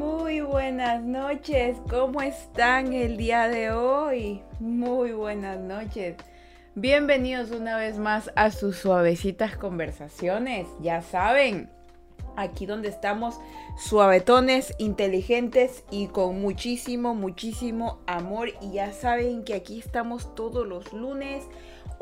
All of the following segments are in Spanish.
Muy buenas noches, ¿cómo están el día de hoy? Muy buenas noches. Bienvenidos una vez más a sus suavecitas conversaciones. Ya saben, aquí donde estamos suavetones, inteligentes y con muchísimo, muchísimo amor. Y ya saben que aquí estamos todos los lunes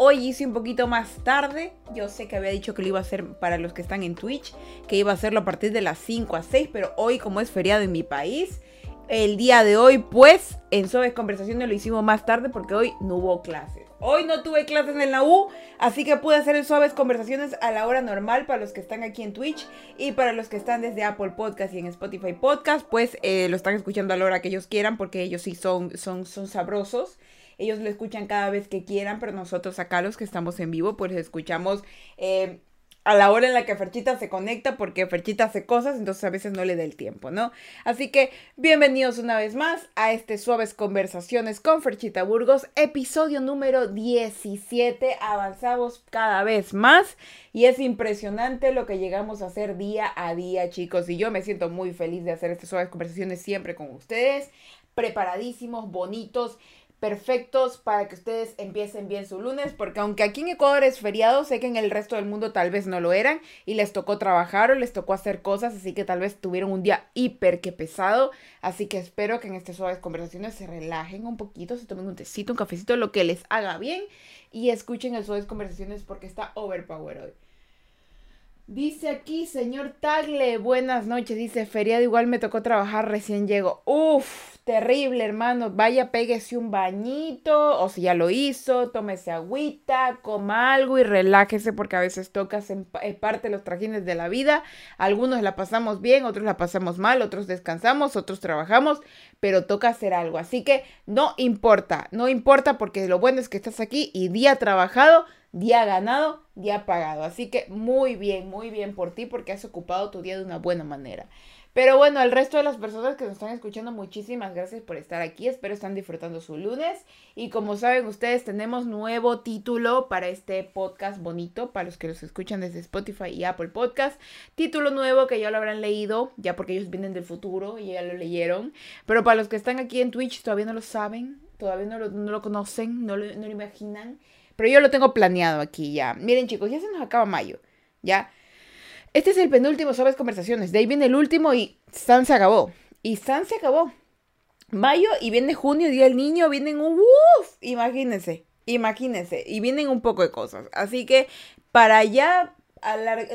Hoy hice un poquito más tarde. Yo sé que había dicho que lo iba a hacer para los que están en Twitch, que iba a hacerlo a partir de las 5 a 6, pero hoy como es feriado en mi país, el día de hoy pues en Suaves Conversaciones lo hicimos más tarde porque hoy no hubo clases. Hoy no tuve clases en la U, así que pude hacer el Suaves Conversaciones a la hora normal para los que están aquí en Twitch y para los que están desde Apple Podcast y en Spotify Podcast, pues eh, lo están escuchando a la hora que ellos quieran porque ellos sí son, son, son sabrosos. Ellos lo escuchan cada vez que quieran, pero nosotros acá los que estamos en vivo, pues escuchamos eh, a la hora en la que Ferchita se conecta, porque Ferchita hace cosas, entonces a veces no le da el tiempo, ¿no? Así que bienvenidos una vez más a este Suaves Conversaciones con Ferchita Burgos, episodio número 17. Avanzamos cada vez más y es impresionante lo que llegamos a hacer día a día, chicos. Y yo me siento muy feliz de hacer estas Suaves Conversaciones siempre con ustedes, preparadísimos, bonitos perfectos para que ustedes empiecen bien su lunes, porque aunque aquí en Ecuador es feriado, sé que en el resto del mundo tal vez no lo eran y les tocó trabajar o les tocó hacer cosas, así que tal vez tuvieron un día hiper que pesado, así que espero que en estas suaves conversaciones se relajen un poquito, se tomen un tecito, un cafecito, lo que les haga bien y escuchen el suaves conversaciones porque está overpower hoy. Dice aquí, señor Tagle, buenas noches. Dice, feriado igual me tocó trabajar, recién llego. Uf, terrible, hermano. Vaya, péguese un bañito, o si ya lo hizo, tómese agüita, coma algo y relájese porque a veces toca en parte los trajines de la vida. Algunos la pasamos bien, otros la pasamos mal, otros descansamos, otros trabajamos, pero toca hacer algo. Así que no importa, no importa porque lo bueno es que estás aquí y día trabajado día ganado, día pagado. Así que muy bien, muy bien por ti porque has ocupado tu día de una buena manera. Pero bueno, al resto de las personas que nos están escuchando, muchísimas gracias por estar aquí. Espero están disfrutando su lunes. Y como saben ustedes, tenemos nuevo título para este podcast bonito, para los que los escuchan desde Spotify y Apple Podcast. Título nuevo que ya lo habrán leído, ya porque ellos vienen del futuro y ya lo leyeron. Pero para los que están aquí en Twitch todavía no lo saben, todavía no lo, no lo conocen, no lo, no lo imaginan. Pero yo lo tengo planeado aquí ya. Miren chicos, ya se nos acaba mayo. Ya. Este es el penúltimo Sabes Conversaciones. De ahí viene el último y San se acabó. Y San se acabó. Mayo y viene junio, Día del Niño, vienen un... Uf, imagínense, imagínense. Y vienen un poco de cosas. Así que para ya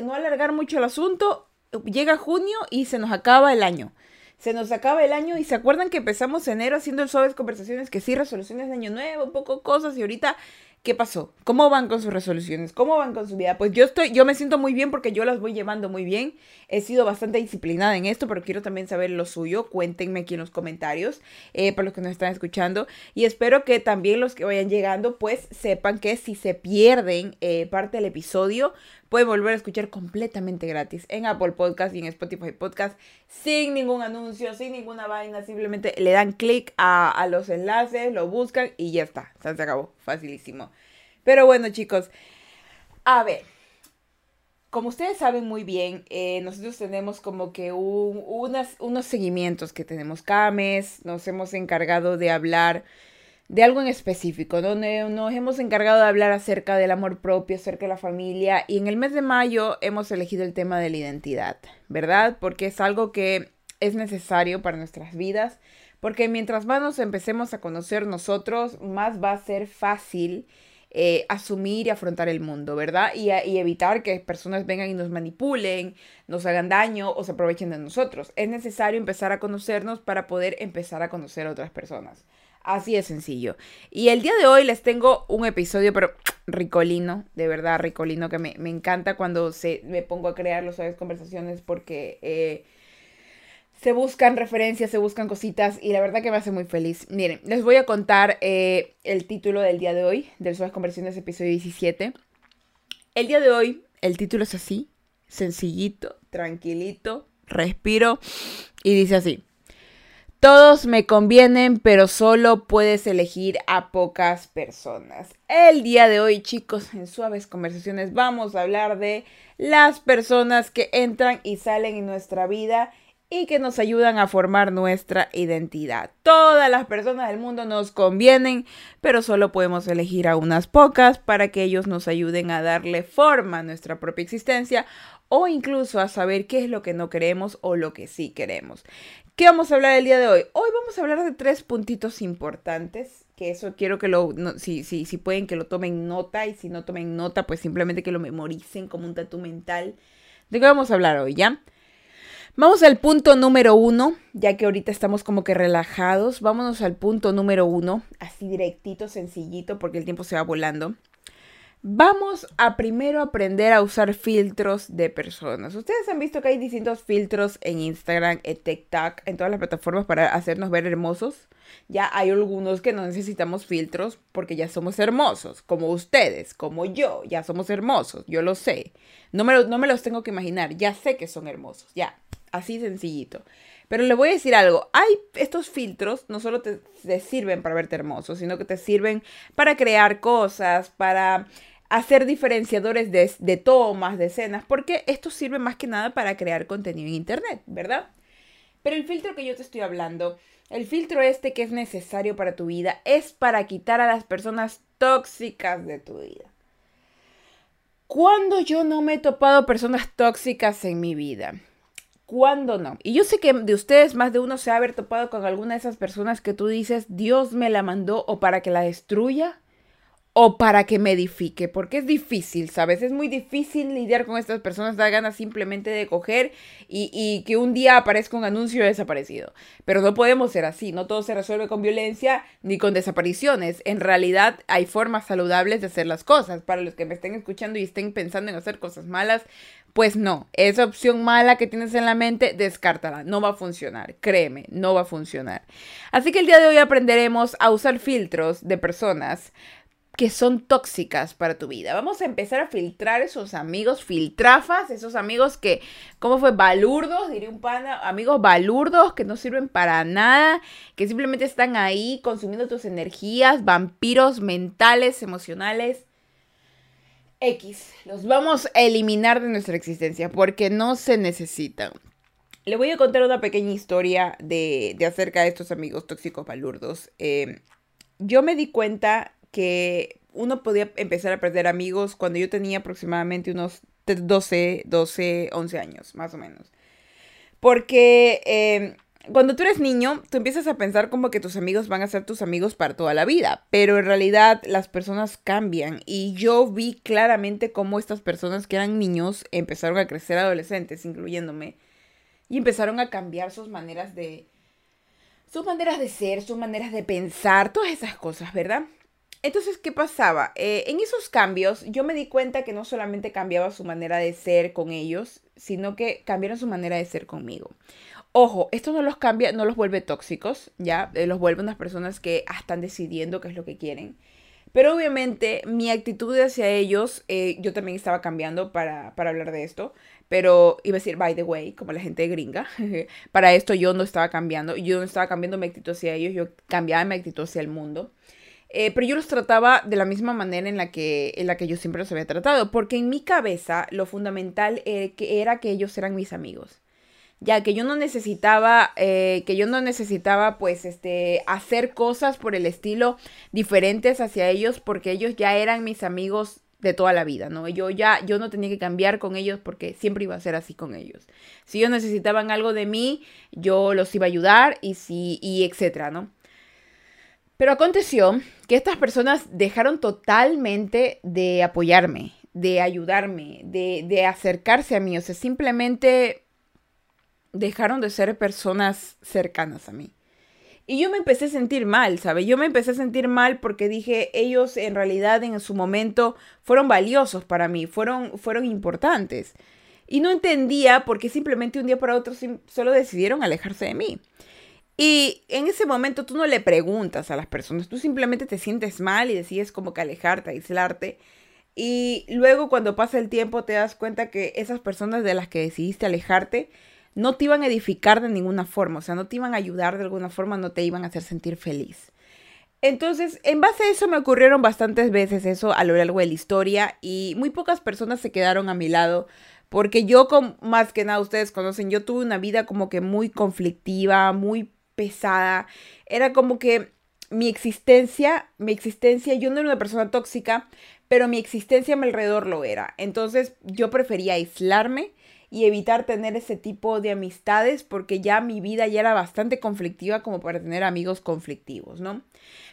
no alargar mucho el asunto, llega junio y se nos acaba el año. Se nos acaba el año y se acuerdan que empezamos enero haciendo el suaves conversaciones que sí, resoluciones de año nuevo, un poco cosas y ahorita ¿Qué pasó? ¿Cómo van con sus resoluciones? ¿Cómo van con su vida? Pues yo estoy, yo me siento muy bien porque yo las voy llevando muy bien. He sido bastante disciplinada en esto, pero quiero también saber lo suyo. Cuéntenme aquí en los comentarios eh, para los que nos están escuchando. Y espero que también los que vayan llegando, pues sepan que si se pierden eh, parte del episodio, pueden volver a escuchar completamente gratis en Apple Podcast y en Spotify Podcast sin ningún anuncio, sin ninguna vaina. Simplemente le dan clic a, los enlaces, lo buscan y ya está. se acabó. Facilísimo. Pero bueno, chicos. A ver. Como ustedes saben muy bien, eh, nosotros tenemos como que unos seguimientos que tenemos cada. Nos hemos encargado de hablar de algo en específico, donde nos hemos encargado de hablar acerca del amor propio, acerca de la familia y en el mes de mayo hemos elegido el tema de la identidad, ¿verdad? Porque es algo que es necesario para nuestras vidas, porque mientras más nos empecemos a conocer nosotros, más va a ser fácil eh, asumir y afrontar el mundo, ¿verdad? Y, y, evitar que personas vengan y nos manipulen, nos hagan daño o se aprovechen de nosotros. Es necesario empezar a conocernos para poder empezar a conocer a otras personas. Así de sencillo. Y el día de hoy les tengo un episodio, pero ricolino, de verdad ricolino, que me, encanta cuando se, me pongo a crear los suaves conversaciones porque eh, se buscan referencias, se buscan cositas y la verdad que me hace muy feliz. Miren, les voy a contar eh, el título del día de hoy, del Suaves Conversaciones, episodio 17. El día de hoy, el título es así, sencillito, tranquilito, respiro y dice así. Todos me convienen, pero solo puedes elegir a pocas personas. El día de hoy, chicos, en suaves conversaciones vamos a hablar de las personas que entran y salen en nuestra vida y que nos ayudan a formar nuestra identidad. Todas las personas del mundo nos convienen, pero solo podemos elegir a unas pocas para que ellos nos ayuden a darle forma a nuestra propia existencia o incluso a saber qué es lo que no queremos o lo que sí queremos. ¿Qué vamos a hablar el día de hoy? Hoy vamos a hablar de tres puntitos importantes, que eso quiero que lo, si, si, si pueden que lo tomen nota y si no tomen nota, pues simplemente que lo memoricen como un tatu mental. ¿De qué vamos a hablar hoy, ya? Vamos al punto número uno, ya que ahorita estamos como que relajados. Vámonos al punto número uno, así directito, sencillito, porque el tiempo se va volando. Vamos a primero aprender a usar filtros de personas. Ustedes han visto que hay distintos filtros en Instagram, en TikTok, en todas las plataformas para hacernos ver hermosos. Ya hay algunos que no necesitamos filtros porque ya somos hermosos, como ustedes, como yo, ya somos hermosos, yo lo sé. No me, no me los tengo que imaginar, ya sé que son hermosos, ya. Así sencillito. Pero le voy a decir algo, hay estos filtros no solo te, sirven para verte hermoso, sino que te sirven para crear cosas, para hacer diferenciadores de, de tomas, de escenas, porque esto sirve más que nada para crear contenido en Internet, ¿verdad? Pero el filtro que yo te estoy hablando, el filtro este que es necesario para tu vida, es para quitar a las personas tóxicas de tu vida. ¿Cuándo yo no me he topado personas tóxicas en mi vida? ¿Cuándo no? Y yo sé que de ustedes más de uno se ha haber topado con alguna de esas personas que tú dices, Dios me la mandó o para que la destruya o para que me edifique, porque es difícil, ¿sabes? Es muy difícil lidiar con estas personas, da ganas simplemente de coger y, y, que un día aparezca un anuncio desaparecido. Pero no podemos ser así, no todo se resuelve con violencia ni con desapariciones. En realidad hay formas saludables de hacer las cosas. Para los que me estén escuchando y estén pensando en hacer cosas malas, pues no, esa opción mala que tienes en la mente, descártala, no va a funcionar, créeme, no va a funcionar. Así que el día de hoy aprenderemos a usar filtros de personas que son tóxicas para tu vida. Vamos a empezar a filtrar esos amigos filtrafas, esos amigos que, ¿cómo fue? Balurdos, diría un pana, amigos balurdos que no sirven para nada, que simplemente están ahí consumiendo tus energías, vampiros mentales, emocionales X, los vamos a eliminar de nuestra existencia porque no se necesitan. Le voy a contar una pequeña historia de, acerca de estos amigos tóxicos palurdos. Em, yo me di cuenta que uno podía empezar a perder amigos cuando yo tenía aproximadamente unos 12, 12, 11 años, más o menos. Porque em, cuando tú eres niño, tú empiezas a pensar como que tus amigos van a ser tus amigos para toda la vida, pero en realidad las personas cambian y yo vi claramente cómo estas personas que eran niños empezaron a crecer adolescentes, incluyéndome, y empezaron a cambiar sus maneras de sus maneras de ser, sus maneras de pensar, todas esas cosas, ¿verdad? Entonces, ¿qué pasaba? Eh, en esos cambios yo me di cuenta que no solamente cambiaba su manera de ser con ellos, sino que cambiaron su manera de ser conmigo. Ojo, esto no los cambia, no los vuelve tóxicos, ¿ya? Eh, los vuelve unas personas que ah, están decidiendo qué es lo que quieren. Pero obviamente mi actitud hacia ellos, eh, yo también estaba cambiando para, para hablar de esto. Pero iba a decir, by the way, como la gente gringa, para esto yo no estaba cambiando. Yo no estaba cambiando mi actitud hacia ellos, yo cambiaba mi actitud hacia el mundo. Eh, pero yo los trataba de la misma manera en la, que, en la que yo siempre los había tratado. Porque en mi cabeza lo fundamental era que ellos eran mis amigos ya que yo no necesitaba, eh, que yo no necesitaba pues este, hacer cosas por el estilo diferentes hacia ellos porque ellos ya eran mis amigos de toda la vida, ¿no? Yo ya, yo no tenía que cambiar con ellos porque siempre iba a ser así con ellos. Si ellos necesitaban algo de mí, yo los iba a ayudar y si, y etcétera, ¿no? Pero aconteció que estas personas dejaron totalmente de apoyarme, de ayudarme, de, de acercarse a mí, o sea, simplemente dejaron de ser personas cercanas a mí. Y yo me empecé a sentir mal, ¿sabes? Yo me empecé a sentir mal porque dije, ellos en realidad en su momento fueron valiosos para mí, fueron, fueron importantes. Y no entendía por qué simplemente un día para otro solo decidieron alejarse de mí. Y en ese momento tú no le preguntas a las personas, tú simplemente te sientes mal y decides como que alejarte, aislarte. Y luego cuando pasa el tiempo te das cuenta que esas personas de las que decidiste alejarte no te iban a edificar de ninguna forma, o sea, no te iban a ayudar de alguna forma, no te iban a hacer sentir feliz. Entonces, en base a eso me ocurrieron bastantes veces eso a lo largo de la historia y muy pocas personas se quedaron a mi lado porque yo, más que nada, ustedes conocen, yo tuve una vida como que muy conflictiva, muy pesada. Era como que mi existencia, mi existencia, yo no era una persona tóxica, pero mi existencia a mi alrededor lo era. Entonces yo prefería aislarme y evitar tener ese tipo de amistades porque ya mi vida ya era bastante conflictiva como para tener amigos conflictivos, ¿no?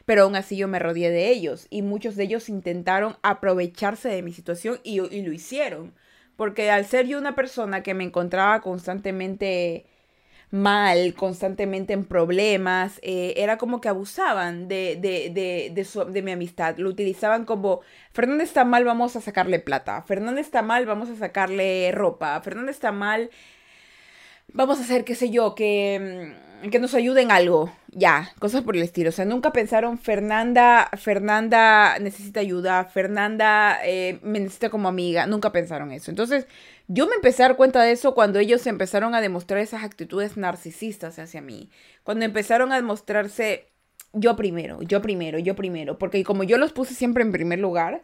Pero aún así yo me rodeé de ellos y muchos de ellos intentaron aprovecharse de mi situación y, y lo hicieron. Porque al ser yo una persona que me encontraba constantemente mal, constantemente en problemas, eh, era como que abusaban de, de, de, de, mi amistad. Lo utilizaban como, Fernanda está mal, vamos a sacarle plata. Fernanda está mal, vamos a sacarle ropa. Fernanda está mal, vamos a hacer, qué sé yo, que mm, que nos ayuden algo, ya, cosas por el estilo. O sea, nunca pensaron, Fernanda, Fernanda necesita ayuda, Fernanda eh, me necesita como amiga, nunca pensaron eso. Entonces, yo me empecé a dar cuenta de eso cuando ellos empezaron a demostrar esas actitudes narcisistas hacia mí, cuando empezaron a demostrarse yo primero, yo primero, yo primero, porque como yo los puse siempre en primer lugar,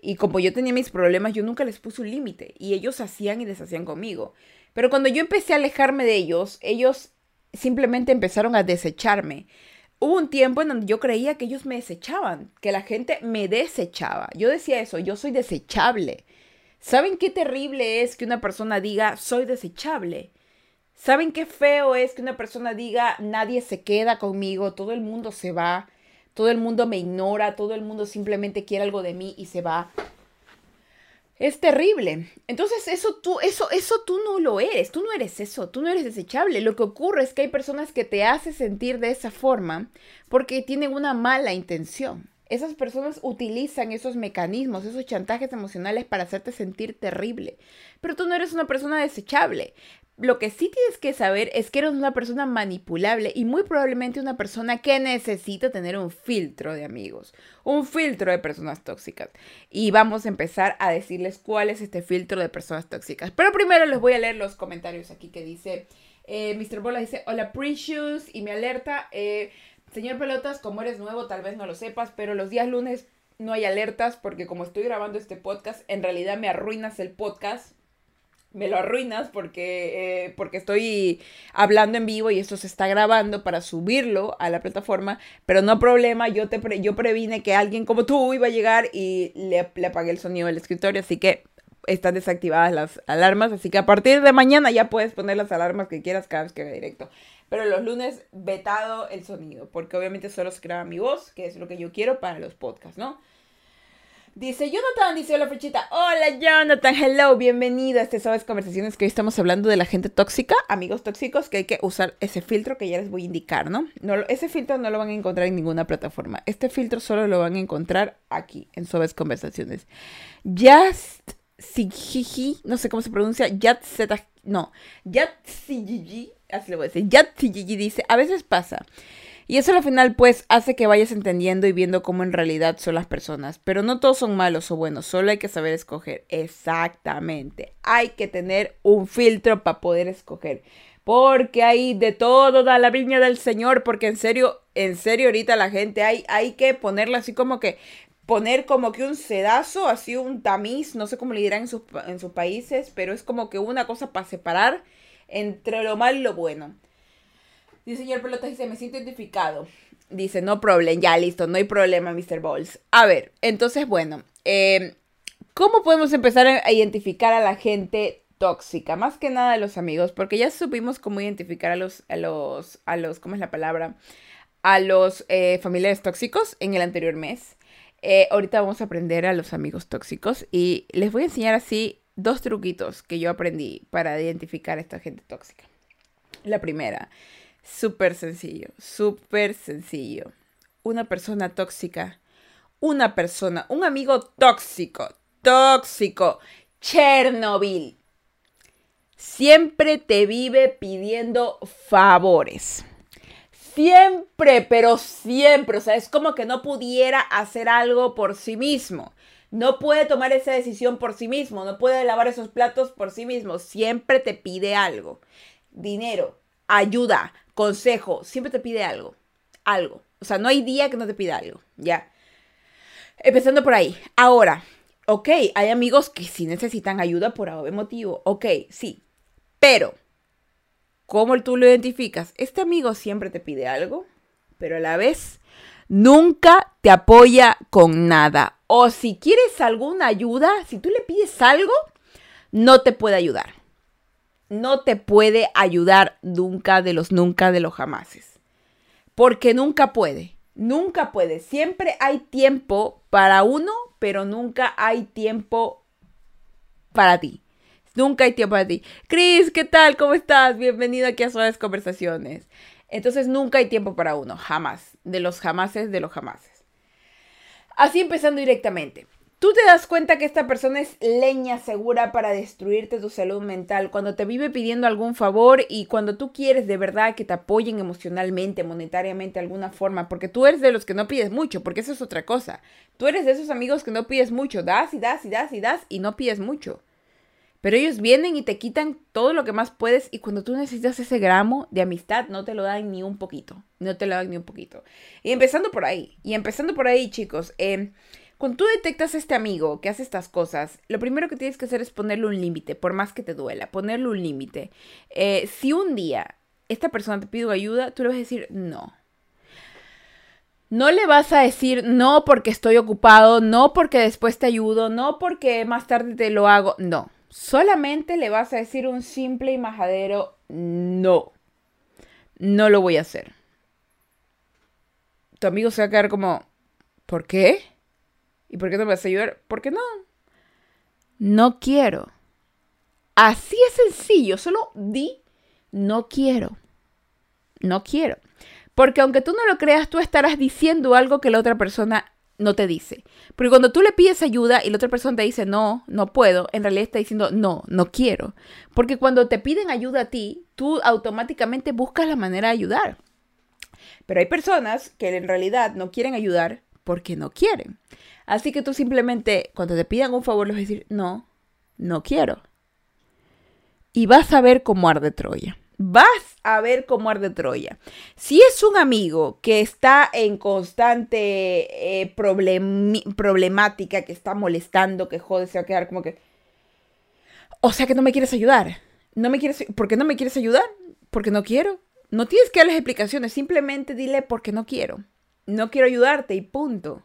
y como yo tenía mis problemas, yo nunca les puse un límite y ellos hacían y deshacían conmigo. Pero cuando yo empecé a alejarme de ellos, ellos simplemente empezaron a desecharme. Hubo un tiempo en donde yo creía que ellos me desechaban, que la gente me desechaba. Yo decía eso, yo soy desechable. ¿Saben qué terrible es que una persona diga soy desechable? ¿Saben qué feo es que una persona diga nadie se queda conmigo, todo el mundo se va, todo el mundo me ignora, todo el mundo simplemente quiere algo de mí y se va? Es terrible. Entonces, eso tú, eso, eso tú no lo eres. Tú no eres eso. Tú no eres desechable. Lo que ocurre es que hay personas que te hacen sentir de esa forma porque tienen una mala intención. Esas personas utilizan esos mecanismos, esos chantajes emocionales para hacerte sentir terrible. Pero tú no eres una persona desechable lo que sí tienes que saber es que eres una persona manipulable y muy probablemente una persona que necesita tener un filtro de amigos, un filtro de personas tóxicas. Y vamos a empezar a decirles cuál es este filtro de personas tóxicas. Pero primero les voy a leer los comentarios aquí que dice, eh, Mr. Bola dice, hola Precious y me alerta, eh, señor Pelotas, como eres nuevo tal vez no lo sepas, pero los días lunes no hay alertas porque como estoy grabando este podcast, en realidad me arruinas el podcast me lo arruinas porque, eh, porque estoy hablando en vivo y esto se está grabando para subirlo a la plataforma, pero no problema, yo, te yo previne que alguien como tú iba a llegar y le, le apagué el sonido del escritorio, así que están desactivadas las alarmas, así que a partir de mañana ya puedes poner las alarmas que quieras cada vez que haga directo. Pero los lunes vetado el sonido, porque obviamente solo se graba mi voz, que es lo que yo quiero para los podcasts, ¿no? Dice Jonathan, dice la flechita. Hola Jonathan, hello, bienvenido a este Sabes Conversaciones que hoy estamos hablando de la gente tóxica, amigos tóxicos, que hay que usar ese filtro que ya les voy a indicar, ¿no? no ese filtro no lo van a encontrar en ninguna plataforma. Este filtro solo lo van a encontrar aquí, en Sabes Conversaciones. Just Sigigi, no sé cómo se pronuncia, Yat no, Yat así le voy a decir. Yat dice, a veces pasa. Y eso al final pues hace que vayas entendiendo y viendo cómo en realidad son las personas. Pero no todos son malos o buenos, solo hay que saber escoger. Exactamente. Hay que tener un filtro para poder escoger. Porque hay de todo da la viña del Señor. Porque en serio, en serio ahorita la gente hay, hay que ponerla así como que poner como que un sedazo, así un tamiz, no sé cómo le dirán en sus, en sus países, pero es como que una cosa para separar entre lo malo y lo bueno. Dice señor Pelota, dice, me siento identificado. Dice, no problem, ya listo, no hay problema, Mr. Balls. A ver, entonces, bueno, em, ¿cómo podemos empezar a identificar a la gente tóxica? Más que nada a los amigos, porque ya supimos cómo identificar a los, a los, a los, ¿cómo es la palabra? A los eh, familiares tóxicos en el anterior mes. Eh, ahorita vamos a aprender a los amigos tóxicos y les voy a enseñar así dos truquitos que yo aprendí para identificar a esta gente tóxica. La primera Súper sencillo, súper sencillo. Una persona tóxica, una persona, un amigo tóxico, tóxico, Chernobyl. Siempre te vive pidiendo favores. Siempre, pero siempre. O sea, es como que no pudiera hacer algo por sí mismo. No puede tomar esa decisión por sí mismo. No puede lavar esos platos por sí mismo. Siempre te pide algo. Dinero, ayuda, consejo, siempre te pide algo, algo. O sea, no hay día que no te pida algo, ya. Empezando por ahí. Ahora, ok, hay amigos que sí necesitan ayuda por algún motivo. Ok, sí. Pero, ¿cómo tú lo identificas? Este amigo siempre te pide algo, pero a la vez nunca te apoya con nada. O si quieres alguna ayuda, si tú le pides algo, no te puede ayudar. No te puede ayudar nunca de los nunca de los jamases. Porque nunca puede. Nunca puede. Siempre hay tiempo para uno, pero nunca hay tiempo para ti. Nunca hay tiempo para ti. Cris, ¿qué tal? ¿Cómo estás? Bienvenido aquí a Suaves Conversaciones. Entonces nunca hay tiempo para uno, jamás. De los jamases, de los jamases. Así empezando directamente. Tú te das cuenta que esta persona es leña segura para destruirte tu salud mental cuando te vive pidiendo algún favor y cuando tú quieres de verdad que te apoyen emocionalmente, monetariamente, de alguna forma, porque tú eres de los que no pides mucho, porque eso es otra cosa. Tú eres de esos amigos que no pides mucho, das y das y das y das y no pides mucho. Pero ellos vienen y te quitan todo lo que más puedes y cuando tú necesitas ese gramo de amistad no te lo dan ni un poquito, no te lo dan ni un poquito. Y empezando por ahí, y empezando por ahí chicos, eh, cuando tú detectas a este amigo que hace estas cosas, lo primero que tienes que hacer es ponerle un límite, por más que te duela, ponerle un límite. Eh, si un día esta persona te pide ayuda, tú le vas a decir no. No le vas a decir no porque estoy ocupado, no porque después te ayudo, no porque más tarde te lo hago, no. Solamente le vas a decir un simple y majadero no. No lo voy a hacer. Tu amigo se va a quedar como, ¿por qué? ¿Y por qué no me vas a ayudar? Porque no. No quiero. Así es sencillo. Solo di, no quiero. No quiero. Porque aunque tú no lo creas, tú estarás diciendo algo que la otra persona no te dice. Porque cuando tú le pides ayuda y la otra persona te dice no, no puedo, en realidad está diciendo no, no quiero. Porque cuando te piden ayuda a ti, tú automáticamente buscas la manera de ayudar. Pero hay personas que en realidad no quieren ayudar porque no quieren. Así que tú simplemente, cuando te pidan un favor, les vas a decir, no, no quiero. Y vas a ver cómo arde Troya. Vas a ver cómo arde Troya. Si es un amigo que está en constante eh, problemática, que está molestando, que jode, se va a quedar como que... O sea que no me quieres ayudar. No me quieres... ¿Por qué no me quieres ayudar? Porque no quiero. No tienes que darles explicaciones. Simplemente dile porque no quiero. No quiero ayudarte y punto.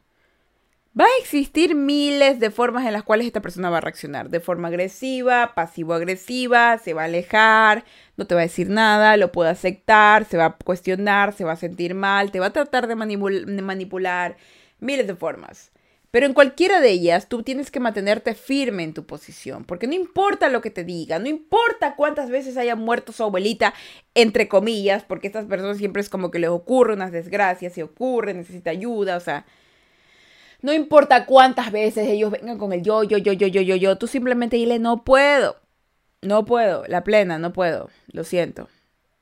Va a existir miles de formas en las cuales esta persona va a reaccionar. De forma agresiva, pasivo-agresiva, se va a alejar, no te va a decir nada, lo puede aceptar, se va a cuestionar, se va a sentir mal, te va a tratar de, manipular. Miles de formas. Pero en cualquiera de ellas tú tienes que mantenerte firme en tu posición, porque no importa lo que te diga, no importa cuántas veces haya muerto su abuelita, entre comillas, porque estas personas siempre es como que les ocurre unas desgracias, se ocurre, necesita ayuda, o sea, no importa cuántas veces ellos vengan con el yo, yo, yo, yo, yo, yo, yo, tú simplemente dile, no puedo, no puedo, la plena, no puedo, lo siento.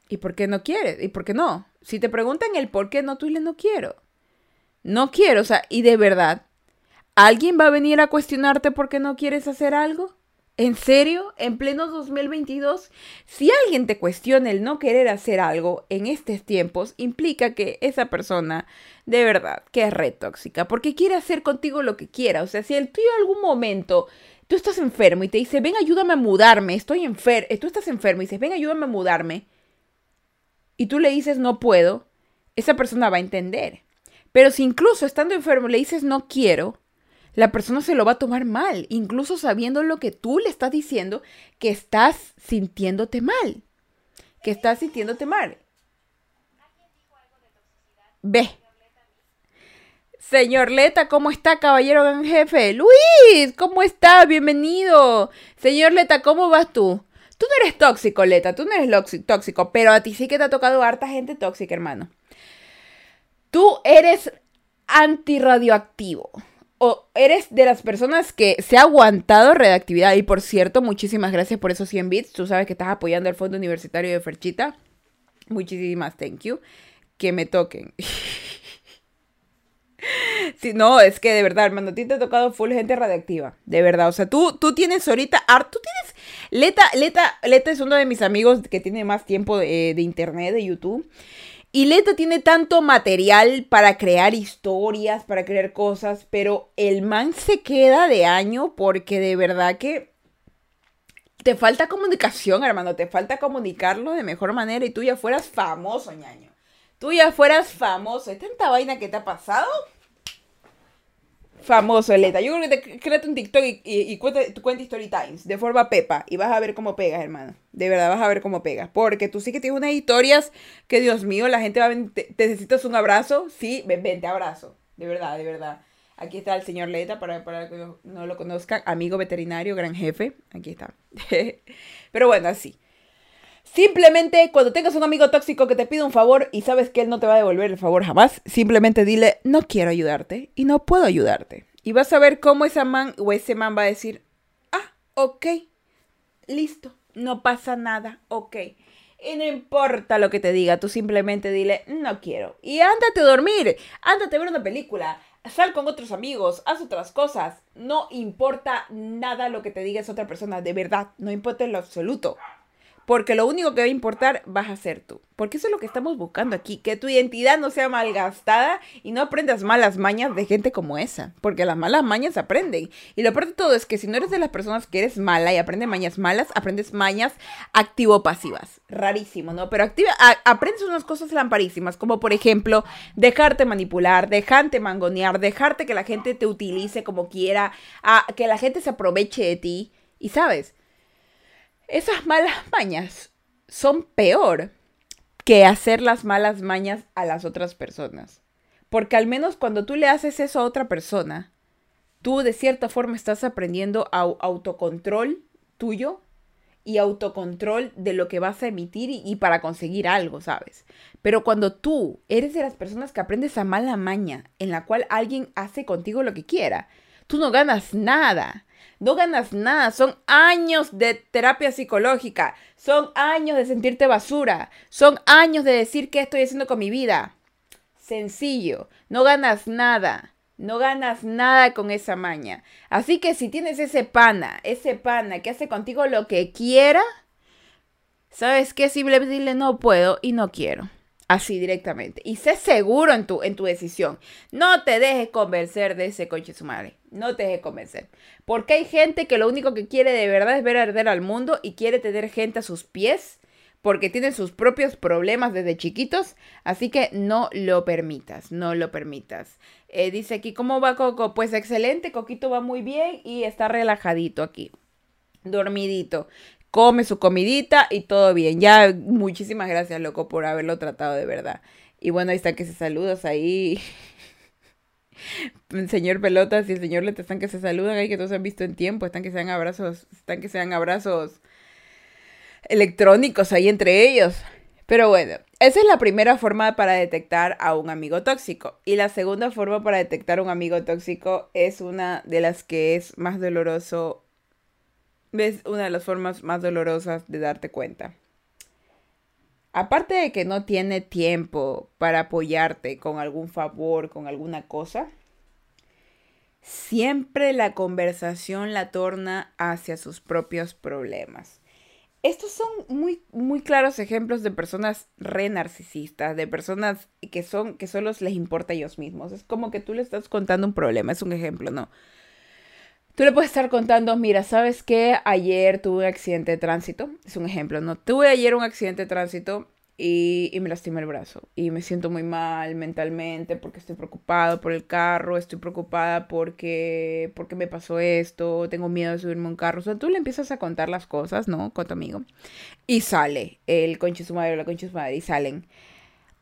¿Y por qué no quieres? ¿Y por qué no? Si te preguntan el por qué no, tú dile, no quiero. No quiero, o sea, y de verdad, ¿alguien va a venir a cuestionarte por qué no quieres hacer algo? ¿En serio? ¿En pleno 2022? Si alguien te cuestiona el no querer hacer algo en estos tiempos, implica que esa persona de verdad que es re tóxica, porque quiere hacer contigo lo que quiera. O sea, si el tío en algún momento tú estás enfermo y te dice, ven, ayúdame a mudarme, estoy enfermo, tú estás enfermo y dices, ven, ayúdame a mudarme, y tú le dices, no puedo, esa persona va a entender. Pero si incluso estando enfermo le dices, no quiero, la persona se lo va a tomar mal, incluso sabiendo lo que tú le estás diciendo, que estás sintiéndote mal, que estás sintiéndote mal. Ve. Señor Leta, ¿cómo está, caballero gran jefe? Luis, ¿cómo está? Bienvenido. Señor Leta, ¿cómo vas tú? Tú no eres tóxico, Leta, tú no eres tóxico, pero a ti sí que te ha tocado harta gente tóxica, hermano. Tú eres antirradioactivo o eres de las personas que se ha aguantado redactividad. Y por cierto, muchísimas gracias por esos 100 bits. Tú sabes que estás apoyando al Fondo Universitario de Ferchita. Muchísimas thank you. Que me toquen. Sí, no, es que de verdad, hermano, a ti te ha tocado full gente radiactiva. De verdad. O sea, tú, tú tienes ahorita. Tú tienes. Leta, Leta, Leta es uno de mis amigos que tiene más tiempo de, de internet, de YouTube. Y Leta tiene tanto material para crear historias, para crear cosas, pero el man se queda de año porque de verdad que te falta comunicación, hermano, te falta comunicarlo de mejor manera y tú ya fueras famoso, ñaño. Tú ya fueras famoso. ¿Es tanta vaina que te ha pasado? Famoso, Eleta. Yo creo que te créate un TikTok y, y, cuenta, tu cuenta Story Times de forma pepa y vas a ver cómo pegas, hermano. De verdad vas a ver cómo pegas. Porque tú sí que tienes unas historias que, Dios mío, la gente va a te, necesitas un abrazo. Sí, ven, ven, te abrazo. De verdad, de verdad. Aquí está el señor Leta, para, para que no lo conozcan. Amigo veterinario, gran jefe. Aquí está. Pero bueno, así. Simplemente cuando tengas un amigo tóxico que te pide un favor y sabes que él no te va a devolver el favor jamás, simplemente dile, no quiero ayudarte y no puedo ayudarte. Y vas a ver cómo esa man o ese man va a decir, ah, ok, listo, no pasa nada, ok. Y no importa lo que te diga, tú simplemente dile, no quiero. Y ándate a dormir, ándate a ver una película, sal con otros amigos, haz otras cosas. No importa nada lo que te diga esa otra persona, de verdad, no importa en lo absoluto. Porque lo único que va a importar vas a ser tú. Porque eso es lo que estamos buscando aquí. Que tu identidad no sea malgastada y no aprendas malas mañas de gente como esa. Porque las malas mañas aprenden. Y lo peor de todo es que si no eres de las personas que eres mala y aprendes mañas malas, aprendes mañas activo-pasivas. Rarísimo, ¿no? Pero activa, aprendes unas cosas lamparísimas. Como por ejemplo, dejarte manipular, dejarte mangonear, dejarte que la gente te utilice como quiera, a, que la gente se aproveche de ti. Y sabes, esas malas mañas son peor que hacer las malas mañas a las otras personas. Porque al menos cuando tú le haces eso a otra persona, tú de cierta forma estás aprendiendo autocontrol tuyo y autocontrol de lo que vas a emitir y, y, para conseguir algo, ¿sabes? Pero cuando tú eres de las personas que aprendes a mala maña en la cual alguien hace contigo lo que quiera, tú no ganas nada no ganas nada. Son años de terapia psicológica. Son años de sentirte basura. Son años de decir qué estoy haciendo con mi vida. Sencillo. No ganas nada. No ganas nada con esa maña. Así que si tienes ese pana, ese pana que hace contigo lo que quiera, ¿sabes qué? Simplemente dile no puedo y no quiero. Así directamente. Y sé seguro en tu, en tu decisión. No te dejes convencer de ese coche su madre. No te dejes convencer. Porque hay gente que lo único que quiere de verdad es ver arder al mundo y quiere tener gente a sus pies porque tienen sus propios problemas desde chiquitos. Así que no lo permitas, no lo permitas. Eh, dice aquí, ¿cómo va Coco? Pues excelente, Coquito va muy bien y está relajadito aquí dormidito come su comidita y todo bien. Ya, muchísimas gracias, loco, por haberlo tratado de verdad. Y bueno, ahí está que se saludas ahí. señor Pelotas y el señor Lete están que se saludan ahí, que todos se han visto en tiempo, están que sean abrazos, están que sean abrazos electrónicos ahí entre ellos. Pero bueno, esa es la primera forma para detectar a un amigo tóxico. Y la segunda forma para detectar a un amigo tóxico es una de las que es más doloroso ves una de las formas más dolorosas de darte cuenta. Aparte de que no tiene tiempo para apoyarte con algún favor, con alguna cosa, siempre la conversación la torna hacia sus propios problemas. Estos son muy, muy claros ejemplos de personas re narcisistas, de personas que son, que solo les importa a ellos mismos. Es como que tú le estás contando un problema, es un ejemplo, ¿no? Tú le puedes estar contando, mira, ¿sabes qué? Ayer tuve un accidente de tránsito. Es un ejemplo, ¿no? Tuve ayer un accidente de tránsito y, me lastimé el brazo. Y me siento muy mal mentalmente porque estoy preocupado por el carro, estoy preocupada porque, porque me pasó esto, tengo miedo de subirme a un carro. O sea, tú le empiezas a contar las cosas, ¿no? Con tu amigo. Y sale el conche su madre o la conche su madre y salen.